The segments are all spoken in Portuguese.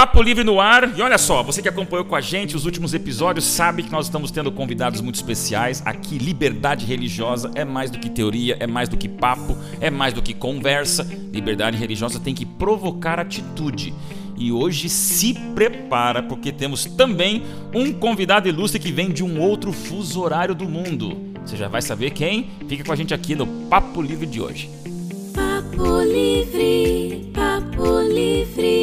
Papo Livre no ar. E olha só, você que acompanhou com a gente os últimos episódios sabe que nós estamos tendo convidados muito especiais. Aqui, liberdade religiosa é mais do que teoria, é mais do que papo, é mais do que conversa. Liberdade religiosa tem que provocar atitude. E hoje se prepara, porque temos também um convidado ilustre que vem de um outro fuso horário do mundo. Você já vai saber quem? Fica com a gente aqui no Papo Livre de hoje. Papo Livre, Papo Livre.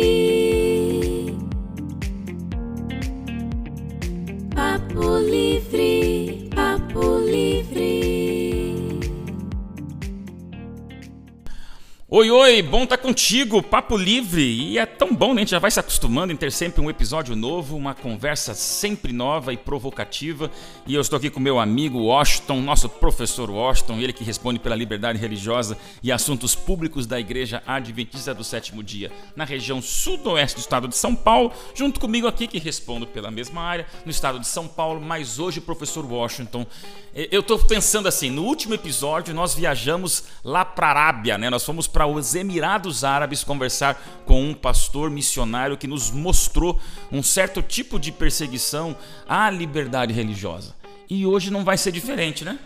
Oi, oi, bom estar tá contigo, Papo Livre. E é tão bom, né? A gente já vai se acostumando em ter sempre um episódio novo, uma conversa sempre nova e provocativa. E eu estou aqui com meu amigo Washington, nosso professor Washington, ele que responde pela liberdade religiosa e assuntos públicos da Igreja Adventista do Sétimo Dia, na região sudoeste do estado de São Paulo, junto comigo aqui que respondo pela mesma área, no estado de São Paulo, mas hoje, professor Washington, eu estou pensando assim, no último episódio nós viajamos lá para a Arábia, né? Nós fomos para os Emirados Árabes conversar com um pastor missionário que nos mostrou um certo tipo de perseguição à liberdade religiosa. E hoje não vai ser diferente, né?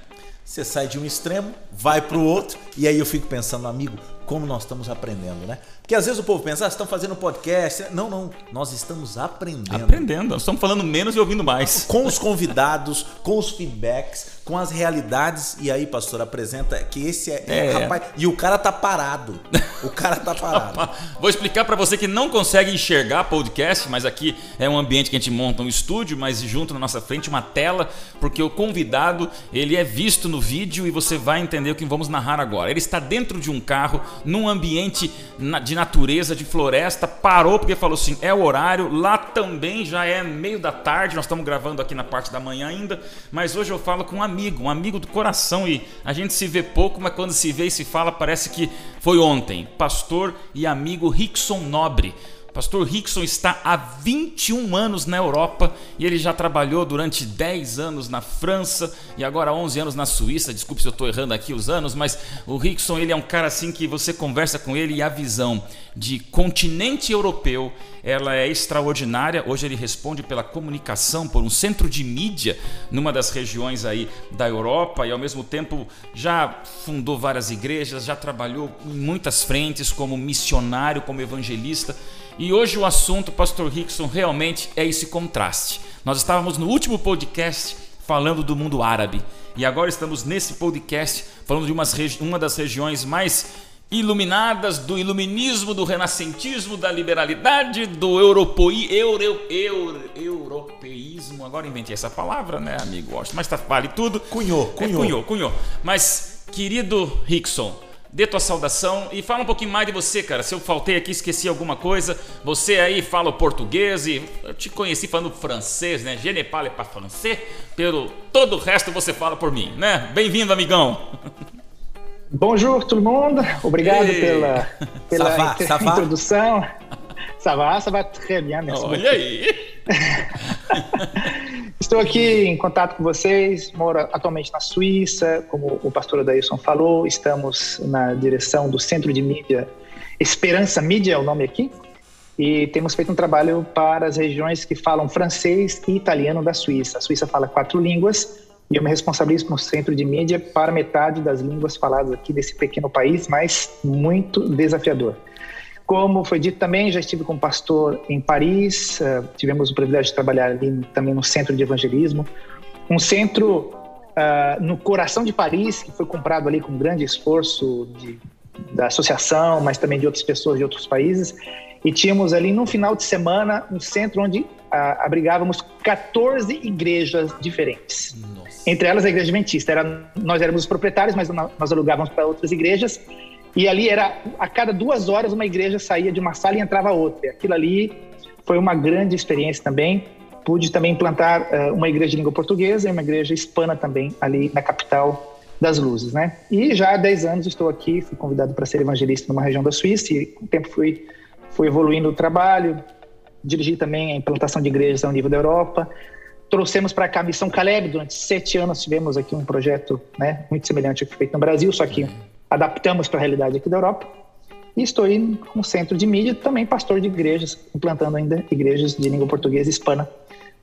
Você sai de um extremo, vai para o outro, e aí eu fico pensando, amigo, como nós estamos aprendendo, né? Porque às vezes o povo pensa, ah, estão fazendo podcast. Não, não, nós estamos aprendendo. Aprendendo, nós estamos falando menos e ouvindo mais. Com os convidados, com os feedbacks, com as realidades. E aí, pastor, apresenta que esse é, é. é rapaz. E o cara tá parado. O cara tá parado. Vou explicar para você que não consegue enxergar podcast, mas aqui é um ambiente que a gente monta um estúdio, mas junto na nossa frente uma tela, porque o convidado ele é visto no vídeo e você vai entender o que vamos narrar agora. Ele está dentro de um carro, num ambiente de natureza, de floresta, parou porque falou assim: é o horário, lá também já é meio da tarde, nós estamos gravando aqui na parte da manhã ainda, mas hoje eu falo com um amigo, um amigo do coração e a gente se vê pouco, mas quando se vê e se fala parece que foi ontem. Pastor e amigo Rickson Nobre. Pastor Rickson está há 21 anos na Europa e ele já trabalhou durante 10 anos na França e agora 11 anos na Suíça. Desculpe se eu estou errando aqui os anos, mas o Rickson ele é um cara assim que você conversa com ele e a visão de continente europeu ela é extraordinária. Hoje ele responde pela comunicação por um centro de mídia numa das regiões aí da Europa e ao mesmo tempo já fundou várias igrejas, já trabalhou em muitas frentes como missionário, como evangelista. E hoje o assunto, Pastor Rickson, realmente é esse contraste. Nós estávamos no último podcast falando do mundo árabe e agora estamos nesse podcast falando de uma das regiões mais iluminadas do iluminismo, do renascentismo, da liberalidade, do europoi, euro, euro, europeísmo. Agora inventei essa palavra, né, amigo? Mas tá, vale tudo. Cunhou, cunhou. É, cunhou, cunhou. Mas, querido Rickson, dê tua saudação e fala um pouquinho mais de você, cara. Se eu faltei aqui, esqueci alguma coisa, você aí fala português e eu te conheci falando francês, né? Je ne parle pas français, pelo todo o resto você fala por mim, né? Bem-vindo, amigão. Bonjour tout le monde, obrigado Ei. pela, pela ça va, ça va? introdução. Ça va, ça va très bien, merci Olha beaucoup. aí. Estou aqui em contato com vocês, moro atualmente na Suíça, como o pastor Adailson falou, estamos na direção do Centro de Mídia, Esperança Mídia é o nome aqui, e temos feito um trabalho para as regiões que falam francês e italiano da Suíça. A Suíça fala quatro línguas e eu me responsabilizo no Centro de Mídia para metade das línguas faladas aqui desse pequeno país, mas muito desafiador. Como foi dito também, já estive como pastor em Paris, uh, tivemos o privilégio de trabalhar ali também no centro de evangelismo, um centro uh, no coração de Paris, que foi comprado ali com grande esforço de, da associação, mas também de outras pessoas de outros países, e tínhamos ali no final de semana um centro onde uh, abrigávamos 14 igrejas diferentes. Nossa. Entre elas a igreja adventista. Era, nós éramos os proprietários, mas nós alugávamos para outras igrejas e ali era, a cada duas horas, uma igreja saía de uma sala e entrava outra. Aquilo ali foi uma grande experiência também. Pude também implantar uh, uma igreja de língua portuguesa e uma igreja hispana também, ali na capital das luzes, né? E já há 10 anos estou aqui, fui convidado para ser evangelista numa região da Suíça e com o tempo fui, fui evoluindo o trabalho, dirigi também a implantação de igrejas ao nível da Europa. Trouxemos para cá a Missão Caleb, durante sete anos tivemos aqui um projeto né, muito semelhante ao que foi feito no Brasil, só que adaptamos para a realidade aqui da Europa. E estou aí com centro de mídia, também pastor de igrejas, implantando ainda igrejas de língua portuguesa e hispana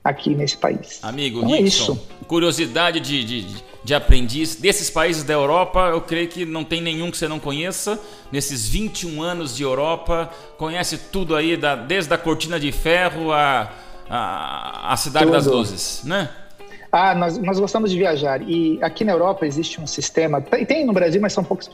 aqui nesse país. Amigo Então é Rickson, isso. curiosidade de, de, de aprendiz. Desses países da Europa, eu creio que não tem nenhum que você não conheça. Nesses 21 anos de Europa, conhece tudo aí, da, desde a Cortina de Ferro a, a Cidade das Tudo. Luzes, né? Ah, nós, nós gostamos de viajar. E aqui na Europa existe um sistema, tem, tem no Brasil, mas são poucas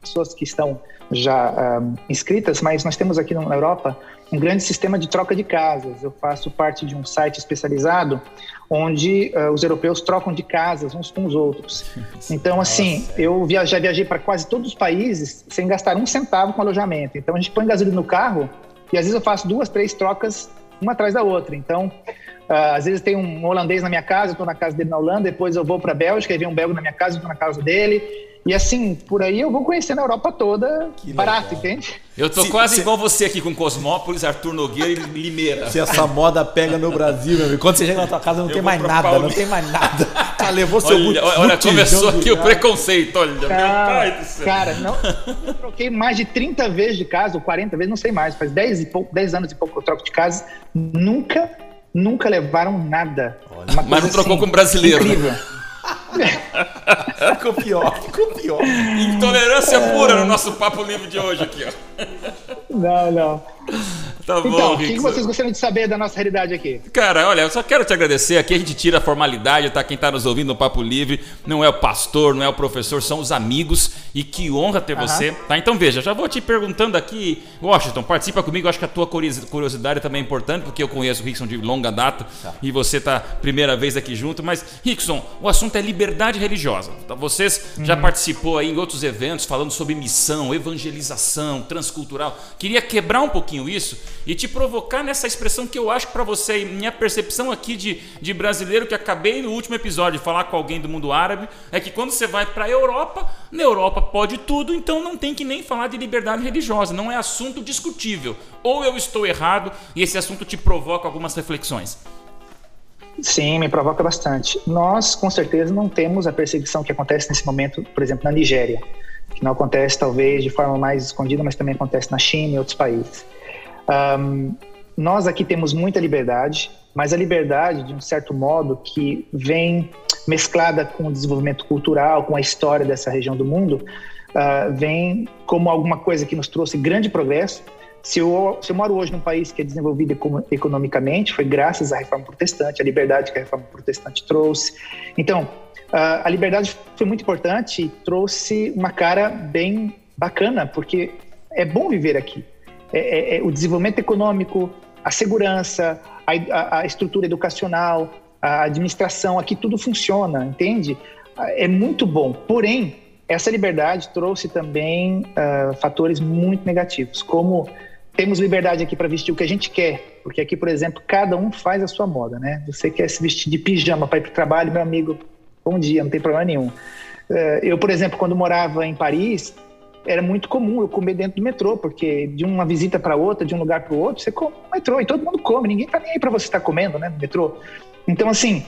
pessoas que estão já ah, inscritas, mas nós temos aqui na Europa um grande sistema de troca de casas. Eu faço parte de um site especializado onde ah, os europeus trocam de casas uns com os outros. Então, assim, eu via- já viajei para quase todos os países sem gastar um centavo com alojamento. Então, a gente põe gasolina no carro e às vezes eu faço duas, três trocas uma atrás da outra. Então, ah, às vezes tem um holandês na minha casa, eu estou na casa dele na Holanda, depois eu vou para a Bélgica e vem um belga na minha casa, eu estou na casa dele. E assim, por aí eu vou conhecendo a Europa toda Que barato, legal. entende? Eu tô Se- quase se- igual você aqui com Cosmópolis, Arthur Nogueira e Limeira. Se essa moda pega no Brasil, meu amigo, quando você chega na tua casa não Eu tem mais nada, não tem mais nada. Ah, levou seu Olha, olha, botijão começou aqui o preconceito, olha, meu pai do céu. Cara, não, eu troquei mais de 30 vezes de casa, ou 40 vezes, não sei mais, faz 10, e pouco, 10 anos e pouco que eu troco de casa, nunca, nunca levaram nada. Uma Mas não trocou assim, com brasileiro. né? Ficou pior, ficou pior. Intolerância pura no nosso papo livre de hoje aqui, ó. Não, não. Tá bom, Então, o que, que vocês gostariam de saber da nossa realidade aqui? Cara, olha, eu só quero te agradecer. Aqui a gente tira a formalidade, tá? Quem tá nos ouvindo no Papo Livre não é o pastor, não é o professor, são os amigos. E que honra ter você, tá? Então veja, já vou te perguntando aqui, Washington, participa comigo. Eu acho que a tua curiosi- curiosidade também é importante, porque eu conheço o Rickson de longa data e você tá primeira vez aqui junto. Mas, Rickson, o assunto é liberdade religiosa. Tá? Vocês já participou aí em outros eventos falando sobre missão, evangelização, transcultural. Queria quebrar um pouquinho isso e te provocar nessa expressão que eu acho para você, e minha percepção aqui de, de brasileiro que acabei no último episódio de falar com alguém do mundo árabe, é que quando você vai para a Europa, na Europa pode tudo, então não tem que nem falar de liberdade religiosa, não é assunto discutível. Ou eu estou errado e esse assunto te provoca algumas reflexões. Sim, me provoca bastante. Nós, com certeza, não temos a perseguição que acontece nesse momento, por exemplo, na Nigéria, que não acontece talvez de forma mais escondida, mas também acontece na China e outros países. Ahm, nós aqui temos muita liberdade, mas a liberdade, de um certo modo, que vem mesclada com o desenvolvimento cultural, com a história dessa região do mundo, ah, vem como alguma coisa que nos trouxe grande progresso. Se eu, se eu moro hoje num país que é desenvolvido econo- economicamente, foi graças à reforma protestante, à liberdade que a reforma protestante trouxe. Então, ah, a liberdade foi muito importante e trouxe uma cara bem bacana, porque é bom viver aqui. É- é- é o desenvolvimento econômico, a segurança, a, a- a estrutura educacional, a administração, aqui tudo funciona, entende? É muito bom. Porém, essa liberdade trouxe também ah, fatores muito negativos, como temos liberdade aqui para vestir o que a gente quer, porque aqui, por exemplo, cada um faz a sua moda, né? Você quer se vestir de pijama para ir para o trabalho, meu amigo, bom dia, não tem problema nenhum. Eh, Eu, por exemplo, quando morava em Paris, era muito comum eu comer dentro do metrô, porque de uma visita para outra, de um lugar para o outro, você come no metrô e todo mundo come, ninguém tá nem aí para você estar comendo, né, no metrô. Então, assim,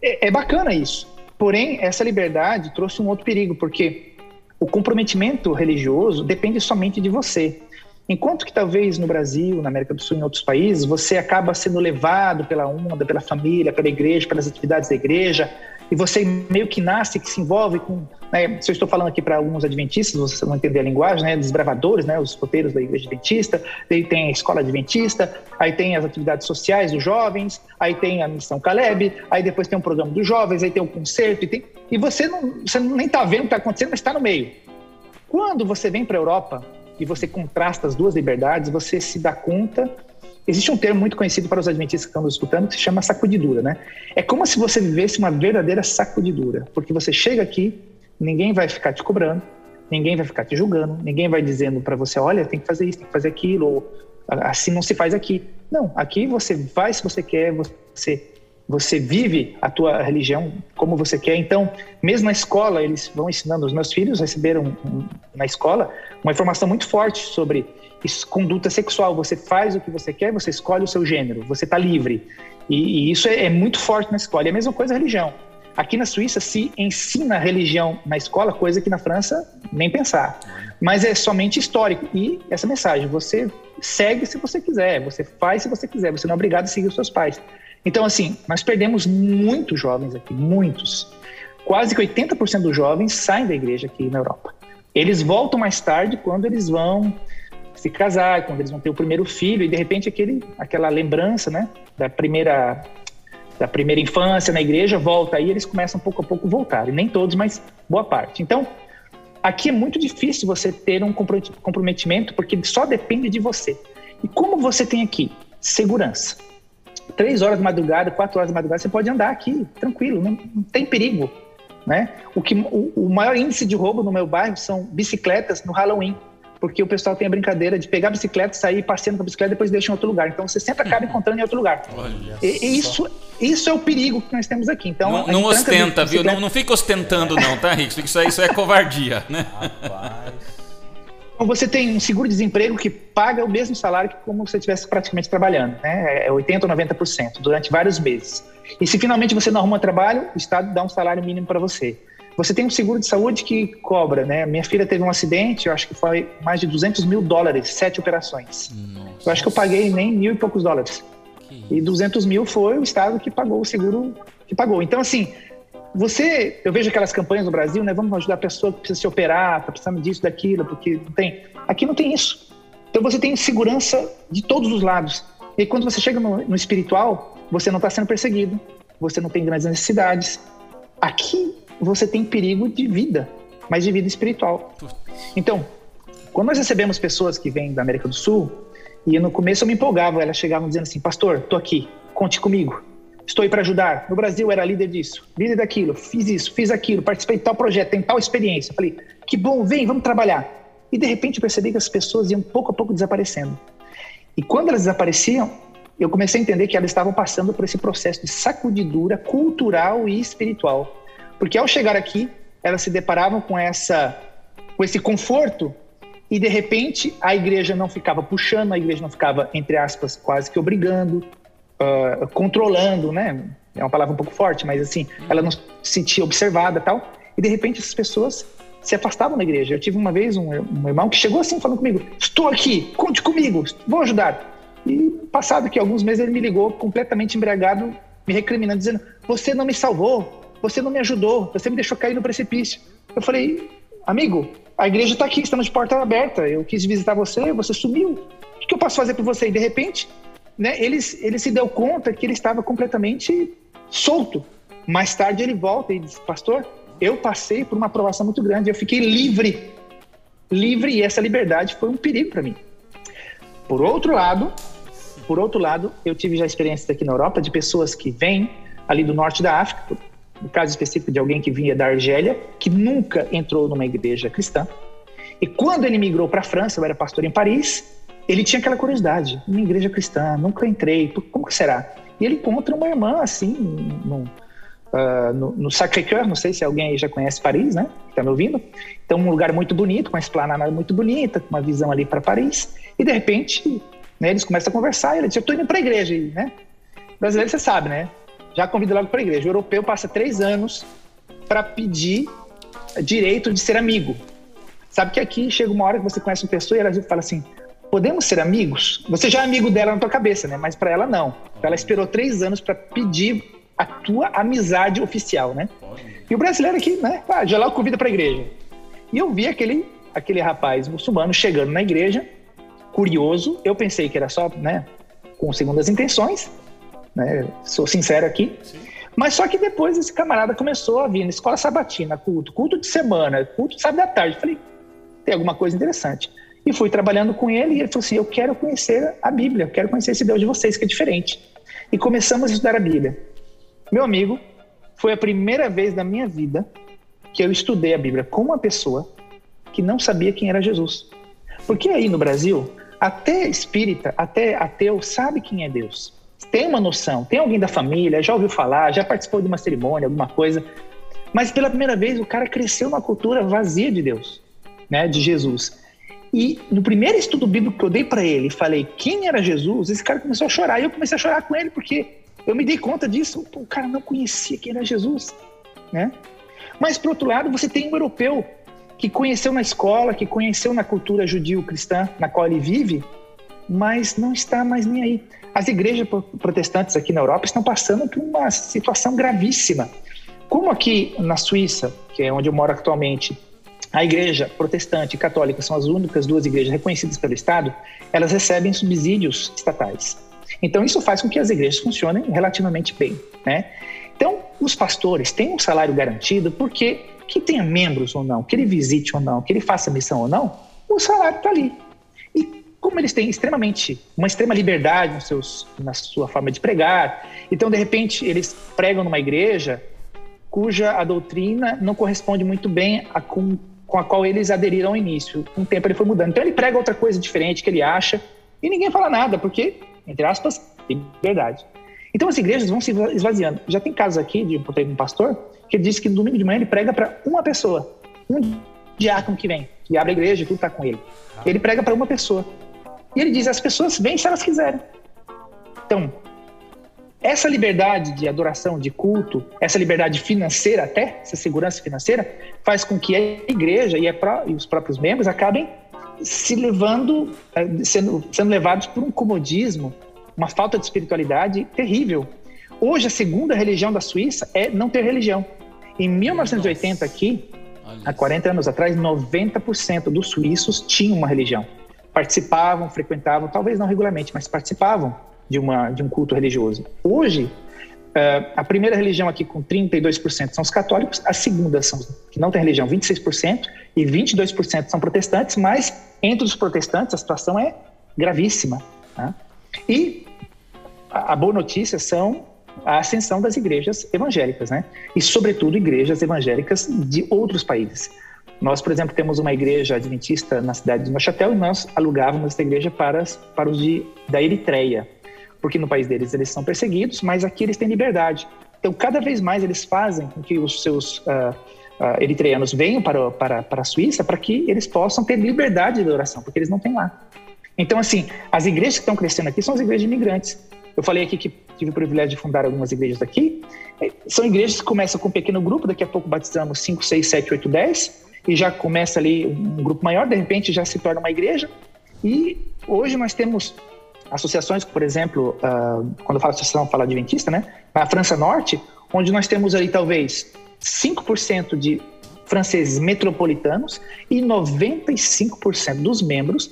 é, é bacana isso. Porém, essa liberdade trouxe um outro perigo, porque o comprometimento religioso depende somente de você. Enquanto que talvez no Brasil, na América do Sul, em outros países, você acaba sendo levado pela onda, pela família, pela igreja, pelas atividades da igreja, e você meio que nasce, que se envolve com. Né, se eu estou falando aqui para alguns adventistas, vocês vão entender a linguagem, né, desbravadores, né, os roteiros da igreja adventista, aí tem a escola adventista, aí tem as atividades sociais dos jovens, aí tem a missão Caleb, aí depois tem um programa dos jovens, aí tem o concerto, e, tem, e você, não, você nem está vendo o que está acontecendo, mas está no meio. Quando você vem para a Europa e você contrasta as duas liberdades, você se dá conta. Existe um termo muito conhecido para os adventistas que estão nos escutando que se chama sacudidura, né? É como se você vivesse uma verdadeira sacudidura, porque você chega aqui, ninguém vai ficar te cobrando, ninguém vai ficar te julgando, ninguém vai dizendo para você, olha, tem que fazer isso, tem que fazer aquilo, ou assim não se faz aqui. Não, aqui você vai se você quer, você você vive a tua religião como você quer. Então, mesmo na escola, eles vão ensinando. Os meus filhos receberam um, na escola uma informação muito forte sobre isso, conduta sexual. Você faz o que você quer, você escolhe o seu gênero, você está livre. E, e isso é, é, muito forte na escola. E a mesma coisa a religião. Aqui na Suíça se ensina religião na escola, coisa que na França nem pensar. Mas é somente histórico. E essa mensagem, você segue se você quiser, você faz se você quiser, você não é obrigado a seguir os seus pais. Então, assim, nós perdemos muitos jovens aqui, muitos. Quase que 80% dos jovens saem da igreja aqui na Europa. Eles voltam mais tarde quando eles vão se casar, quando eles vão ter o primeiro filho, e de repente aquele, aquela lembrança né, da primeira da primeira infância na igreja volta aí eles começam pouco a pouco voltar e nem todos mas boa parte então aqui é muito difícil você ter um comprometimento porque só depende de você e como você tem aqui segurança três horas de madrugada quatro horas de madrugada você pode andar aqui tranquilo não, não tem perigo né o que o, o maior índice de roubo no meu bairro são bicicletas no Halloween porque o pessoal tem a brincadeira de pegar a bicicleta, sair passeando com a bicicleta e depois deixa em outro lugar. Então você sempre acaba encontrando em outro lugar. E, e isso, isso é o perigo que nós temos aqui. Então, não, não ostenta, viu? Não, não fica ostentando, não, tá, Rick? Isso isso é covardia, né? Rapaz. Então você tem um seguro-desemprego que paga o mesmo salário que como você estivesse praticamente trabalhando, né? É 80% ou 90% durante vários meses. E se finalmente você não arruma trabalho, o Estado dá um salário mínimo para você. Você tem um seguro de saúde que cobra, né? Minha filha teve um acidente, eu acho que foi mais de 200 mil dólares, sete operações. Nossa. Eu acho que eu paguei nem mil e poucos dólares. E 200 mil foi o Estado que pagou o seguro que pagou. Então, assim, você, eu vejo aquelas campanhas no Brasil, né? Vamos ajudar a pessoa que precisa se operar, tá precisando disso, daquilo, porque não tem. Aqui não tem isso. Então você tem segurança de todos os lados. E quando você chega no, no espiritual, você não está sendo perseguido, você não tem grandes necessidades. Aqui você tem perigo de vida, mas de vida espiritual. Então, quando nós recebemos pessoas que vêm da América do Sul, e no começo eu me empolgava, elas chegavam dizendo assim: Pastor, tô aqui, conte comigo, estou aí para ajudar. No Brasil era líder disso, líder daquilo, fiz isso, fiz aquilo, participei de tal projeto, tem tal experiência. Falei: Que bom, vem, vamos trabalhar. E de repente eu percebi que as pessoas iam pouco a pouco desaparecendo. E quando elas desapareciam, eu comecei a entender que elas estavam passando por esse processo de sacudidura cultural e espiritual porque ao chegar aqui, elas se deparavam com essa com esse conforto e de repente a igreja não ficava puxando, a igreja não ficava entre aspas quase que obrigando, uh, controlando, né? É uma palavra um pouco forte, mas assim, ela não se sentia observada, tal. E de repente essas pessoas se afastavam da igreja. Eu tive uma vez um, um irmão que chegou assim falando comigo: "Estou aqui, conte comigo, vou ajudar". E passado que alguns meses ele me ligou completamente embriagado, me recriminando dizendo: "Você não me salvou, você não me ajudou, você me deixou cair no precipício. Eu falei, amigo, a igreja está aqui, estamos de porta aberta. Eu quis visitar você, você sumiu. O que eu posso fazer por você? E de repente, né, ele, ele se deu conta que ele estava completamente solto. Mais tarde ele volta e diz, pastor, eu passei por uma aprovação muito grande, eu fiquei livre. Livre e essa liberdade foi um perigo para mim. Por outro lado, por outro lado, eu tive já experiências aqui na Europa de pessoas que vêm ali do norte da África, no caso específico de alguém que vinha da Argélia, que nunca entrou numa igreja cristã. E quando ele migrou para a França, eu era pastor em Paris, ele tinha aquela curiosidade, uma igreja cristã, nunca entrei, como que será? E ele encontra uma irmã assim, no, uh, no, no Sacré-Cœur, não sei se alguém aí já conhece Paris, né? Está me ouvindo? Então, um lugar muito bonito, com uma esplanada muito bonita, com uma visão ali para Paris. E de repente, né, eles começam a conversar. E ele diz: Eu estou indo para a igreja. Né? Brasileiro, você sabe, né? já convida logo para a igreja. O europeu passa três anos para pedir direito de ser amigo. Sabe que aqui chega uma hora que você conhece uma pessoa e ela fala assim: podemos ser amigos? Você já é amigo dela na tua cabeça, né? Mas para ela não. Ela esperou três anos para pedir a tua amizade oficial, né? E o brasileiro aqui, né? Ah, já logo convida para a igreja. E eu vi aquele aquele rapaz muçulmano chegando na igreja, curioso. Eu pensei que era só, né? Com segundas intenções né? Sou sincero aqui. Sim. Mas só que depois esse camarada começou a vir na escola sabatina, culto, culto de semana, culto de sábado à tarde. Falei, tem alguma coisa interessante. E fui trabalhando com ele e ele falou assim: Eu quero conhecer a Bíblia, eu quero conhecer esse Deus de vocês que é diferente. E começamos a estudar a Bíblia. Meu amigo, foi a primeira vez na minha vida que eu estudei a Bíblia com uma pessoa que não sabia quem era Jesus. Porque aí no Brasil, até espírita, até ateu, sabe quem é Deus tem uma noção, tem alguém da família, já ouviu falar, já participou de uma cerimônia, alguma coisa. Mas pela primeira vez o cara cresceu numa cultura vazia de Deus, né, de Jesus. E no primeiro estudo bíblico que eu dei para ele, falei quem era Jesus, esse cara começou a chorar. E eu comecei a chorar com ele porque eu me dei conta disso. o cara não conhecia quem era Jesus. né? Mas, por outro lado, você tem um europeu que conheceu na escola, que conheceu na cultura judio-cristã na qual ele vive, mas não está mais nem aí. As igrejas protestantes aqui na Europa estão passando por uma situação gravíssima. Como aqui na Suíça, que é onde eu moro atualmente, a igreja protestante e católica são as únicas duas igrejas reconhecidas pelo Estado, elas recebem subsídios estatais. Então, isso faz com que as igrejas funcionem relativamente bem. Né? Então, os pastores têm um salário garantido porque, que tenha membros ou não, que ele visite ou não, que ele faça missão ou não, o salário está ali. E como eles têm extremamente uma extrema liberdade nos seus, na sua forma de pregar, então, de repente, eles pregam numa igreja cuja a doutrina não corresponde muito bem a com, com a qual eles aderiram ao início. Com o tempo ele foi mudando. Então ele prega outra coisa diferente que ele acha e ninguém fala nada, porque, entre aspas, liberdade. Então as igrejas vão se esvaziando. Já tem casos aqui de um pastor que ele disse que no domingo de manhã ele prega para uma pessoa, um diácono que vem, que abre a igreja, tudo está com ele. Ele prega para uma pessoa. E ele diz: as pessoas vêm se elas quiserem. Então, essa liberdade de adoração, de culto, essa liberdade financeira até, essa segurança financeira, faz com que a igreja e, a, e os próprios membros acabem se levando, eh, sendo, sendo levados por um comodismo uma falta de espiritualidade terrível. Hoje, a segunda religião da Suíça é não ter religião. Em 1980, aqui, há 40 anos atrás, 90% dos suíços tinham uma religião. Participavam, frequentavam, talvez não regularmente, mas participavam de, uma, de um culto religioso. Hoje, Uh, a primeira religião aqui com 32% são os católicos, a segunda são que não tem religião, 26%, e 22% são protestantes, mas entre os protestantes a situação é gravíssima. Né? E a, boa notícia são a ascensão das igrejas evangélicas, né? E, sobretudo, igrejas evangélicas de outros países. Nós, por exemplo, temos uma igreja adventista na cidade de Neuchâtel e nós alugávamos essa igreja para, para os de, da Eritreia, porque no país deles eles são perseguidos, mas aqui eles têm liberdade. Então, cada vez mais eles fazem com que os seus uh, uh, eritreanos venham para, para, para a Suíça para que eles possam ter liberdade de oração, porque eles não têm lá. Então, assim, as igrejas que estão crescendo aqui são as igrejas de imigrantes. Eu falei aqui que tive o privilégio de fundar algumas igrejas aqui. É, são igrejas que começam com um pequeno grupo, daqui a pouco batizamos 5, 6, 7, 8, 10, e já começa ali um grupo maior, de repente já se torna uma igreja. E hoje nós temos associações, por exemplo, uh, quando eu falo associação, falo adventista, né? Na França Norte, onde nós temos ali talvez 5% de franceses metropolitanos e 95% dos membros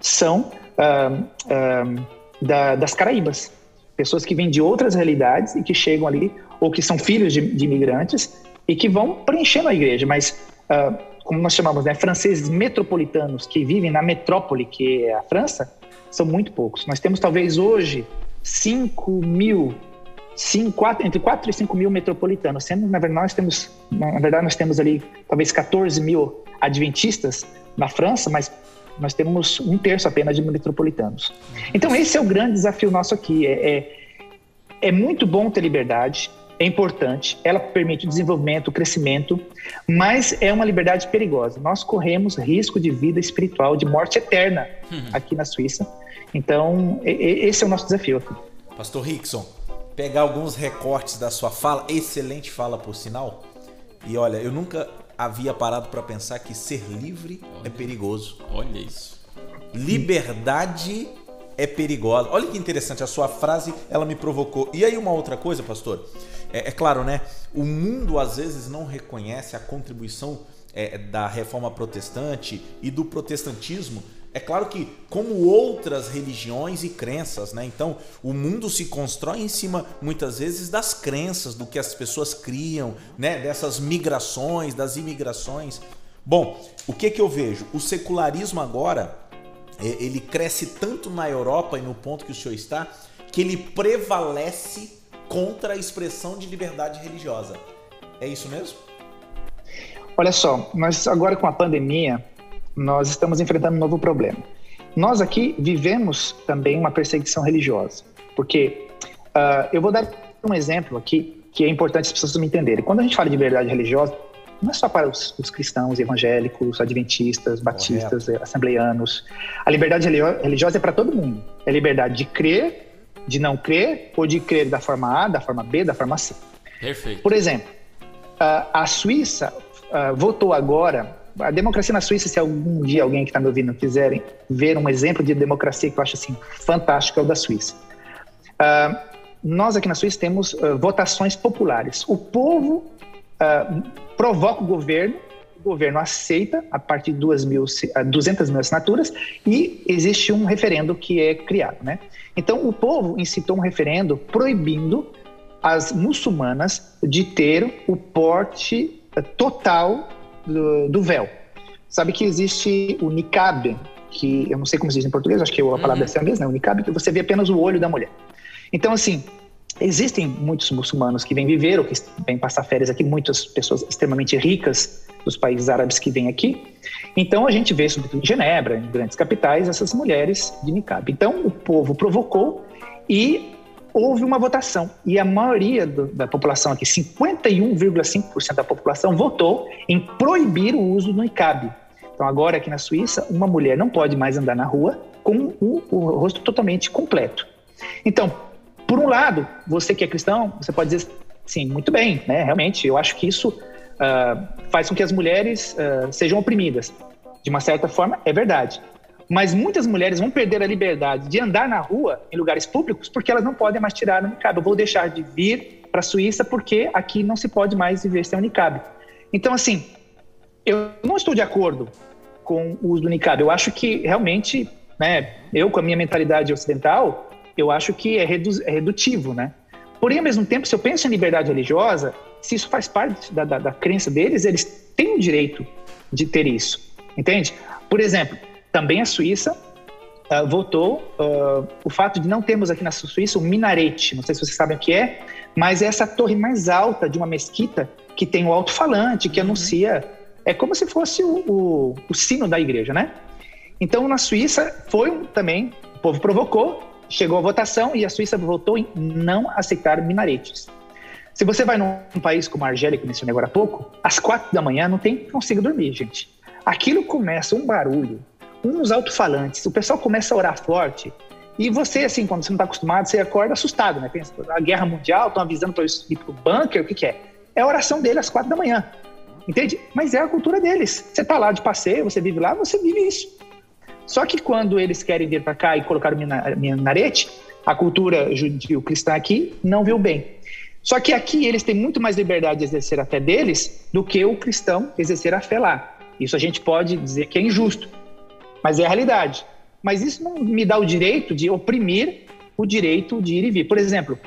são uh, uh, da, das Caraíbas. Pessoas que vêm de outras realidades e que chegam ali, ou que são filhos de, de imigrantes e que vão preenchendo a igreja. Mas, como nós chamamos, né, franceses metropolitanos que vivem na metrópole, que é a França, são muito poucos. Nós temos talvez hoje 5 mil, 5, 4, entre 4 e 5 mil metropolitanos, sendo, na verdade, nós temos, na verdade, nós temos ali talvez 14 mil adventistas na França, mas nós temos um terço apenas de metropolitanos. Então, esse é o grande desafio nosso aqui. É, é, é muito bom ter liberdade, é importante, ela permite o desenvolvimento, o crescimento, mas é uma liberdade perigosa. Nós corremos risco de vida espiritual, de morte eterna uhum. aqui na Suíça. Então, esse é o nosso desafio aqui. Pastor Rickson, pegar alguns recortes da sua fala, excelente fala por sinal. E olha, eu nunca havia parado para pensar que ser livre é olha, é perigoso. Olha isso. Liberdade é perigosa. Olha que interessante, a sua frase ela me provocou. E aí uma outra coisa, pastor, é, é claro, né? O mundo às vezes não reconhece a contribuição é, da reforma protestante e do protestantismo é claro que, como outras religiões e crenças, né? Então, o mundo se constrói em cima, muitas vezes, das crenças, do que as pessoas criam, né? Dessas migrações, das imigrações. Bom, o que que eu vejo? O secularismo agora, é, ele cresce tanto na Europa e no ponto que o senhor está, que ele prevalece contra a expressão de liberdade religiosa. É isso mesmo? Olha só, nós agora com a pandemia, nós estamos enfrentando um novo problema. Nós aqui vivemos também uma perseguição religiosa, porque uh, eu vou dar um exemplo aqui que é importante as pessoas me entenderem. Quando a gente fala de liberdade religiosa, não é só para os, os cristãos evangélicos, adventistas, batistas, Correto. assembleianos. A liberdade religiosa é para todo mundo. É liberdade de crer, de não crer, ou de crer da forma A, da forma B, da forma C. Perfeito. Por exemplo, a Suíça ah, votou agora. A democracia na Suíça, se algum dia alguém que está me ouvindo quiserem ver um exemplo de democracia que eu acho assim fantástico, é o da Suíça. Ah, nós aqui na Suíça temos ah, votações populares. O povo provoca o governo, o governo aceita a partir de duas mil, ah, 200 mil assinaturas e existe um referendo que é criado, né? Então o povo incitou um referendo proibindo as muçulmanas de ter o porte eh, total do, do véu. Sabe que existe o niqab, que eu não sei como se diz em português, acho que a palavra deve ser a mesma, né? o niqab, que você vê apenas o olho da mulher. Então, assim, existem muitos muçulmanos que vêm viver ou que vêm passar férias aqui, muitas pessoas extremamente ricas dos países árabes que vêm aqui. Então, a gente vê, sobretudo em Genebra, em grandes capitais, essas mulheres de niqab. Então, o povo provocou e houve uma votação. E a maioria do- da população aqui, 51,5% da população, votou em proibir o uso do niqab. Então, agora aqui na Suíça, uma mulher não pode mais andar na rua com o, o rosto totalmente completo. Então, por um lado, você que é cristão, você pode dizer sim, muito bem, né? Realmente, eu acho que isso ah, faz com que as mulheres ah, sejam oprimidas. De uma certa forma, é verdade. Mas muitas mulheres vão perder a liberdade de andar na rua, em lugares públicos, porque elas não podem mais tirar o niqab. Eu vou deixar de vir para a Suíça porque aqui não se pode mais viver sem o niqab. Então, assim, eu não estou de acordo com o uso do niqab. Eu acho que realmente, né, eu com a minha mentalidade ocidental, eu acho que é, redu é redutivo, né? Porém, ao mesmo tempo, se eu penso em liberdade religiosa, se isso faz parte da, da, da crença deles, eles têm o direito de ter isso, entende? Por exemplo, também a Suíça ah, votou ah, o fato de não termos aqui na Suíça o minarete, não sei se vocês sabem o que é, mas é essa torre mais alta de uma mesquita que tem o alto-falante que anuncia, é como se fosse o, o, o sino da igreja, né? Então, na Suíça, foi um- também, o povo provocou, chegou a votação e a Suíça votou em não aceitar minaretes. Se você vai num, país como a Argélia, que mencionei agora há pouco, às quatro da manhã não tem consigo dormir, gente. Aquilo começa um barulho, uns alto-falantes, o pessoal começa a orar forte. E você, assim, quando você não está acostumado, você acorda assustado, né? Pensa, a guerra mundial, estão avisando para ir pro bunker, o que, que é? É a oração dele às quatro da manhã. Entende? Mas é a cultura deles. Você tá lá de passeio, você vive lá, você vive isso. Só que quando eles querem vir para cá e colocar o mina- minarete, a cultura judio-cristã aqui não viu bem. Só que aqui eles têm muito mais liberdade de exercer a fé deles do que o cristão exercer a fé lá. Isso a gente pode dizer que é injusto, mas é a realidade. Mas isso não me dá o direito de oprimir o direito de ir e vir. Por exemplo,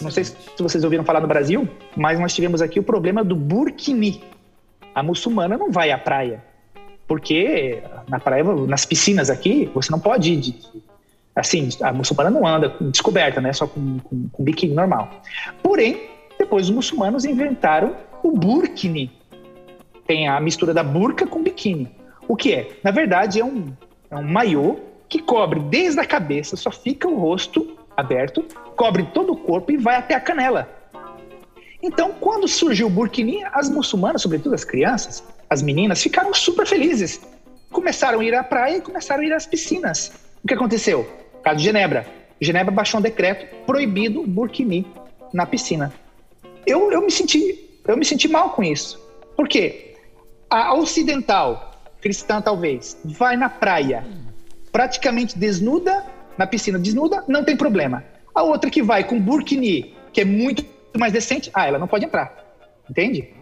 não sei se vocês ouviram falar no Brasil, mas nós tivemos aqui o problema do burkini. A muçulmana não vai à praia, porque na praia, nas piscinas aqui, você não pode ir de, assim, a muçulmana não anda descoberta, né? Só com, com, com biquíni normal. Porém, depois os muçulmanos inventaram o burkini. Tem a mistura da burca com biquíni. O que é? Na verdade, é um, é um maiô que cobre desde a cabeça, só fica o rosto aberto, cobre todo o corpo e vai até a canela. Então, quando surgiu o burkini, as muçulmanas, sobretudo as crianças, as meninas, ficaram super felizes. Começaram a ir à praia e começaram a ir às piscinas. O que aconteceu? Caso de Genebra. Genebra baixou um decreto proibindo burkini na piscina. Eu, eu, me senti, eu me senti mal com isso. Por quê? A ocidental, cristã talvez, vai na praia praticamente desnuda, na piscina desnuda, não tem problema. A outra que vai com burkini, que é muito mais decente, ah, ela não pode entrar. Entende?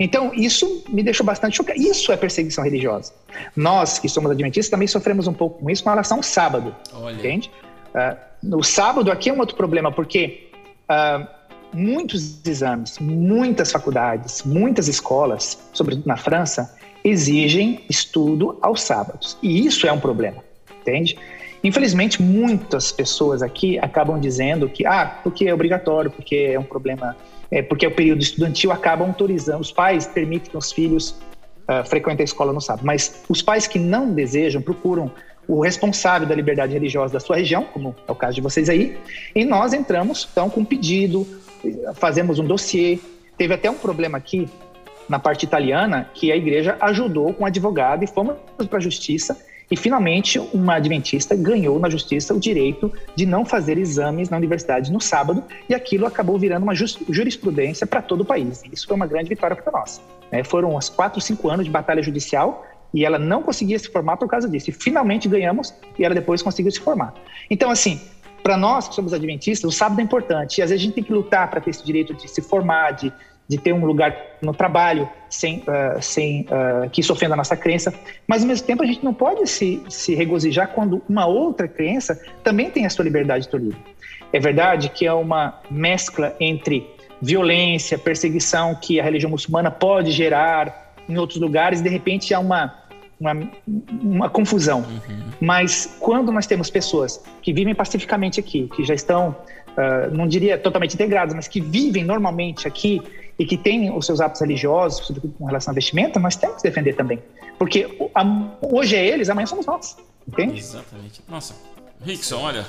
Então, isso me deixou bastante chocado. Isso é perseguição religiosa. Nós, que somos adventistas, também sofremos um pouco com isso com relação ao sábado. Olha. Entende? Ah, no sábado aqui é um outro problema, porque ah, muitos exames, muitas faculdades, muitas escolas, sobretudo na França, exigem estudo aos sábados. E isso é um problema, entende? Infelizmente, muitas pessoas aqui acabam dizendo que, ah, porque é obrigatório, porque é um problema, é, porque o período estudantil, acabam autorizando, os pais permitem que os filhos uh, frequentem a escola no sábado. Mas os pais que não desejam procuram o responsável da liberdade religiosa da sua região, como é o caso de vocês aí, e nós entramos, então, com um pedido, fazemos um dossiê. Teve até um problema aqui na parte italiana que a igreja ajudou com advogado e fomos para a justiça E finalmente, uma adventista ganhou na justiça o direito de não fazer exames na universidade no sábado, e aquilo acabou virando uma jurisprudência para todo o país. Isso foi uma grande vitória para nós. né? Foram uns 4, 5 anos de batalha judicial e ela não conseguia se formar por causa disso. E finalmente ganhamos e ela depois conseguiu se formar. Então, assim, para nós que somos adventistas, o sábado é importante. E às vezes a gente tem que lutar para ter esse direito de se formar, de, de ter um lugar no trabalho sem, ah, sem ah, que isso ofenda a nossa crença. Mas ao mesmo tempo a gente não pode se, se regozijar quando uma outra crença também tem a sua liberdade tolhida. É verdade que é uma mescla entre violência, perseguição que a religião muçulmana pode gerar em outros lugares, de repente há uma, uma, uma confusão. Mas quando nós temos pessoas que vivem pacificamente aqui, que já estão, ah, não diria totalmente integradas, mas que vivem normalmente aqui e que têm os seus hábitos religiosos, sobretudo com relação à vestimenta, nós temos que defender também. Porque hoje é eles, amanhã somos nós. Entende? Exatamente. Nossa, Rickson, olha.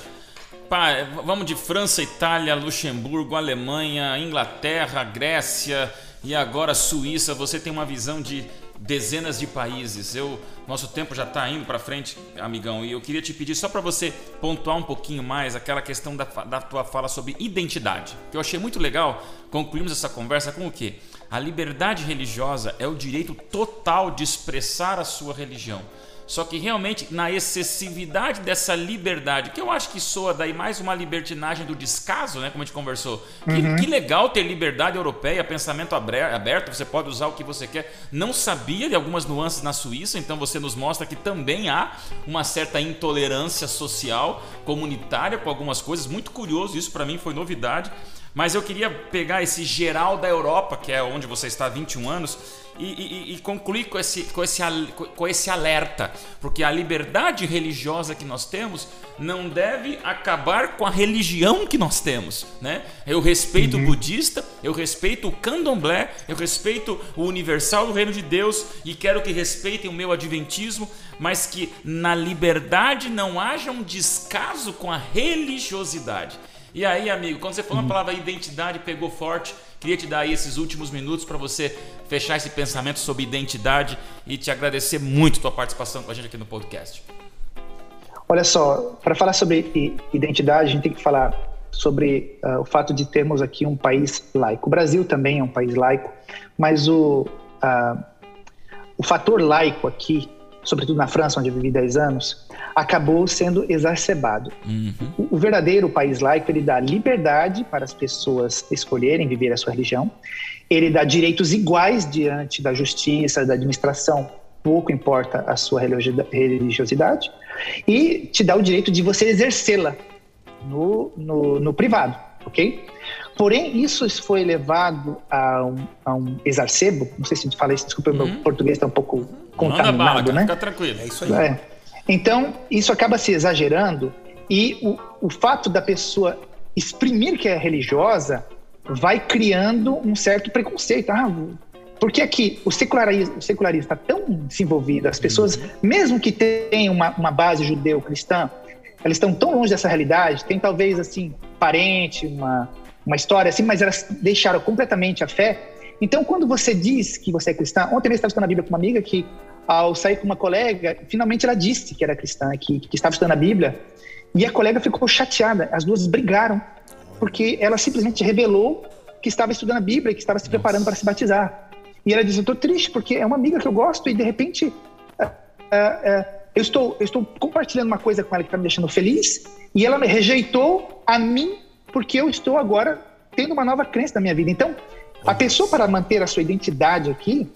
Pá, vamos de França, Itália, Luxemburgo, Alemanha, Inglaterra, Grécia e agora Suíça. Você tem uma visão de dezenas de países. Eu, nosso tempo já está indo para frente, amigão, e eu queria te pedir só para você pontuar um pouquinho mais aquela questão da, da tua fala sobre identidade. Que eu achei muito legal. Concluímos essa conversa com o quê? A liberdade religiosa é o direito total de expressar a sua religião. Só que realmente na excessividade dessa liberdade, que eu acho que soa daí mais uma libertinagem do descaso, né? Como a gente conversou. Que, que legal ter liberdade europeia, pensamento aberto, você pode usar o que você quer. Não sabia de algumas nuances na Suíça, então você nos mostra que também há uma certa intolerância social, comunitária com algumas coisas. Muito curioso, isso para mim foi novidade. Mas eu queria pegar esse geral da Europa, que é onde você está há 21 anos, e, e- e concluir com esse, com, esse, com esse alerta. Porque a liberdade religiosa que nós temos não deve acabar com a religião que nós temos. Né? Eu respeito o budista, eu respeito o candomblé, eu respeito o universal do reino de Deus e quero que respeitem o meu adventismo, mas que na liberdade não haja um descaso com a religiosidade. E aí, amigo, quando você falou a palavra identidade, pegou forte. Queria te dar aí esses últimos minutos para você fechar esse pensamento sobre identidade e te agradecer muito tua participação com a gente aqui no podcast. Olha só, para falar sobre identidade, a gente tem que falar sobre ah, o fato de termos aqui um país laico. O Brasil também é um país laico, mas o, ah, o fator laico aqui, sobretudo na França, onde eu vivi 10 anos, acabou sendo exacerbado. O, o verdadeiro país laico, ele dá liberdade para as pessoas escolherem viver a sua religião, ele dá direitos iguais diante da justiça, da administração, pouco importa a sua religio- religiosidade, e te dá o direito de você exercê-la no, no, no privado, ok? Porém, isso foi levado a um, a um exacerbo, não sei se te fala isso, desculpa, o meu português está um pouco Manda bala, contaminado, cara, né? fica tranquilo. É isso aí. É. Então, isso acaba se exagerando e o, o fato da pessoa exprimir que é religiosa vai criando um certo preconceito. Ah, porque aqui o secularismo, o secularismo está tão desenvolvido, as pessoas, mesmo que tenham uma, uma base judeu-cristã, elas estão tão longe dessa realidade, tem talvez assim, parente, uma, uma história assim, mas elas deixaram completamente a fé. Então, quando você diz que você é cristã, ontem mesmo estava estudando a Bíblia com uma amiga que, ao sair com uma colega, finalmente ela disse que era cristã, que, que estava estudando a Bíblia, e a colega ficou chateada. As duas brigaram, porque ela simplesmente revelou que estava estudando a Bíblia e que estava se preparando para se batizar. E ela disse: Eu estou triste porque é uma amiga que eu gosto e de repente ah, ah, eu, estou, eu estou compartilhando uma coisa com ela que está me deixando feliz e ela me rejeitou a mim porque eu estou agora tendo uma nova crença na minha vida. Então, a pessoa, para manter a sua identidade aqui,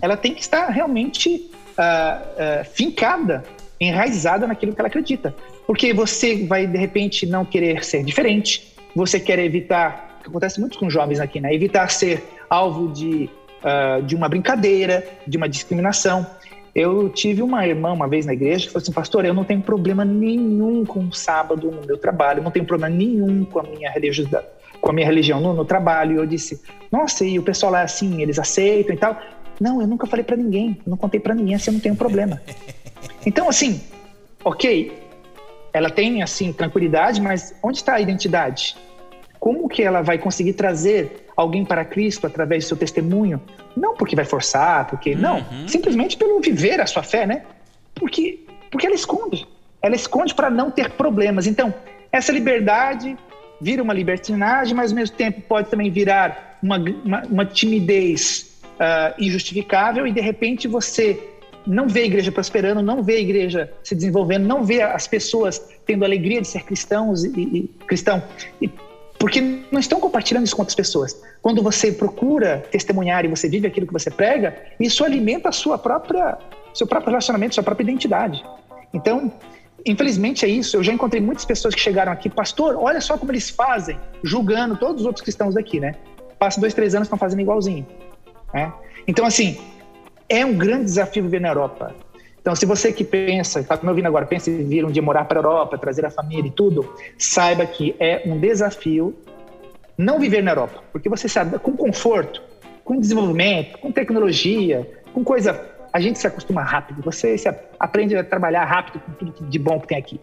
ela tem que estar realmente ah, ah, fincada, enraizada naquilo que ela acredita. Porque você vai, de repente, não querer ser diferente, você quer evitar, que acontece muito com jovens aqui, né? Evitar ser alvo de, ah, de uma brincadeira, de uma discriminação. Eu tive uma irmã uma vez na igreja que falou assim, pastor, eu não tenho problema nenhum com o sábado no meu trabalho, não tenho problema nenhum com a minha religiosidade, com a minha religião no, no trabalho. E eu disse, nossa, e o pessoal lá é assim, eles aceitam e tal? Não, eu nunca falei para ninguém, não contei para ninguém, assim eu não tenho problema. Então, assim, ok, ela tem assim tranquilidade, mas onde está a identidade? Como que ela vai conseguir trazer alguém para Cristo através do seu testemunho? Não porque vai forçar, porque não, simplesmente pelo viver a sua fé, né? Porque Porque ela esconde. Ela esconde para não ter problemas. Então, essa liberdade vira uma libertinagem, mas ao mesmo tempo pode também virar uma, uma, uma timidez uh, injustificável e de repente você não vê a igreja prosperando, não vê a igreja se desenvolvendo, não vê as pessoas tendo alegria de ser cristãos e, e cristão, e, porque não estão compartilhando isso com outras pessoas. Quando você procura testemunhar e você vive aquilo que você prega, isso alimenta a sua própria, seu próprio relacionamento, sua própria identidade. Então, infelizmente é isso. Eu já encontrei muitas pessoas que chegaram aqui, pastor, olha só como eles fazem, julgando todos os outros cristãos daqui, né? Passa dois, três anos estão fazendo igualzinho. Né? Então, assim, é um grande desafio viver na Europa. Então, se você que pensa, está me ouvindo agora, pensa em vir um dia morar para a Europa, trazer a família e tudo, saiba que é um desafio não viver na Europa, porque você sabe, com conforto, com desenvolvimento, com tecnologia, com coisa, a gente se acostuma rápido, você se aprende a trabalhar rápido com tudo de bom que tem aqui.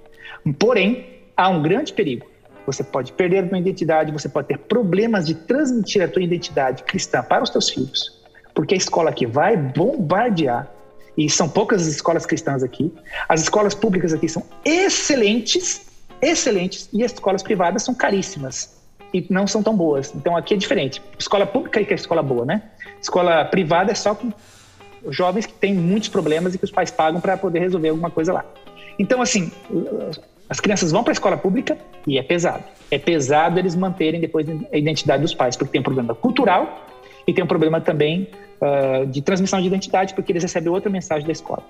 Porém, há um grande perigo. Você pode perder a sua identidade, você pode ter problemas de transmitir a tua identidade cristã para os teus filhos porque a escola aqui vai bombardear. E são poucas escolas cristãs aqui. As escolas públicas aqui são excelentes, excelentes, e as escolas privadas são caríssimas e não são tão boas. Então aqui é diferente. Escola pública é que é escola boa, né? Escola privada é só com jovens que têm muitos problemas e que os pais pagam para poder resolver alguma coisa lá. Então, assim, as crianças vão para a escola pública e é pesado. É pesado eles manterem depois a identidade dos pais, porque tem um problema cultural e tem um problema também uh, de transmissão de identidade, porque eles recebem outra mensagem da escola.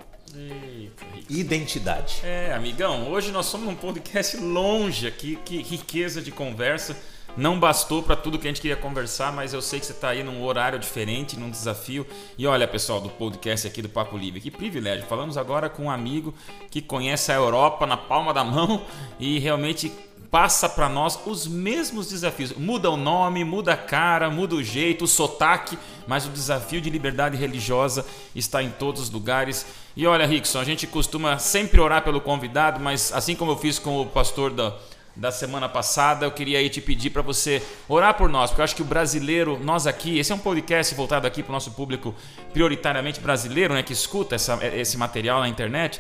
Identidade. É, amigão, hoje nós somos um podcast longe aqui, que riqueza de conversa. Não bastou para tudo que a gente queria conversar, mas eu sei que você está aí num horário diferente, num desafio. E olha, pessoal, do podcast aqui do Papo Livre, que privilégio. Falamos agora com um amigo que conhece a Europa na palma da mão e realmente passa para nós os mesmos desafios. Muda o nome, muda a cara, muda o jeito, o sotaque, mas o desafio de liberdade religiosa está em todos os lugares. E olha, Rickson, a gente costuma sempre orar pelo convidado, mas assim como eu fiz com o pastor da, da semana passada, eu queria aí te pedir para você orar por nós, porque eu acho que o brasileiro, nós aqui, esse é um podcast voltado aqui para o nosso público prioritariamente brasileiro, né, que escuta essa, esse material na internet.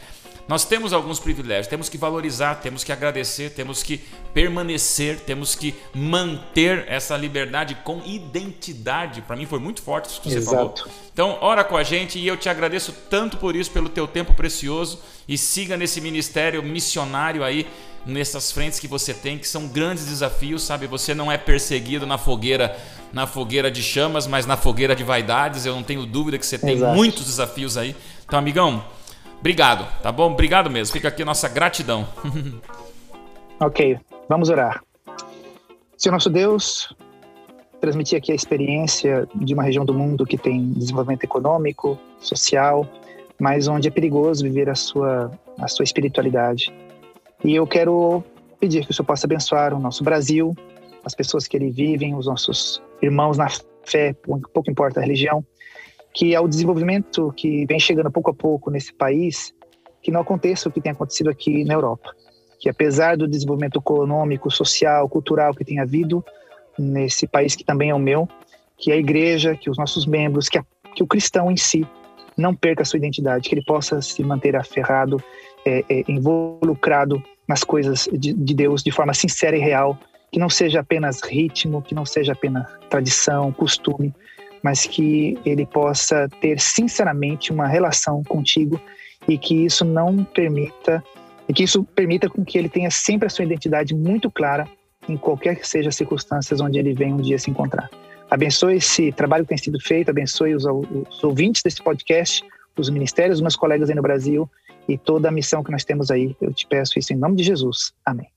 Nós temos alguns privilégios, temos que valorizar, temos que agradecer, temos que permanecer, temos que manter essa liberdade com identidade. Para mim foi muito forte isso que você falou. Então, ora com a gente e eu te agradeço tanto por isso, pelo teu tempo precioso e siga nesse ministério missionário aí nessas frentes que você tem, que são grandes desafios, sabe? Você não é perseguido na fogueira, na fogueira de chamas, mas na fogueira de vaidades. Eu não tenho dúvida que você tem Exato. muitos desafios aí. Então, amigão, Obrigado, tá bom? Obrigado mesmo. Fica aqui nossa gratidão. ok, vamos orar. Senhor nosso Deus, transmitir aqui a experiência de uma região do mundo que tem desenvolvimento econômico, social, mas onde é perigoso viver a sua, a sua espiritualidade. E eu quero pedir que o Senhor possa abençoar o nosso Brasil, as pessoas que ele vivem, os nossos irmãos na fé, pouco importa a religião, que ao desenvolvimento que vem chegando pouco a pouco nesse país, que não aconteça o que tem acontecido aqui na Europa. Que apesar do desenvolvimento econômico, social, cultural que tem havido nesse país que também é o meu, que a igreja, que os nossos membros, que, a, que o cristão em si não perca a sua identidade, que ele possa se manter aferrado, é, é, involucrado nas coisas de, de Deus de forma sincera e real, que não seja apenas ritmo, que não seja apenas tradição, costume, mas que ele possa ter sinceramente uma relação contigo e que isso não permita e que isso permita com que ele tenha sempre a sua identidade muito clara em qualquer que seja as circunstâncias onde ele venha um dia se encontrar. Abençoe esse trabalho que tem sido feito, abençoe os, os ouvintes desse podcast, os ministérios, os meus colegas aí no Brasil e toda a missão que nós temos aí. Eu te peço isso em nome de Jesus. Amém.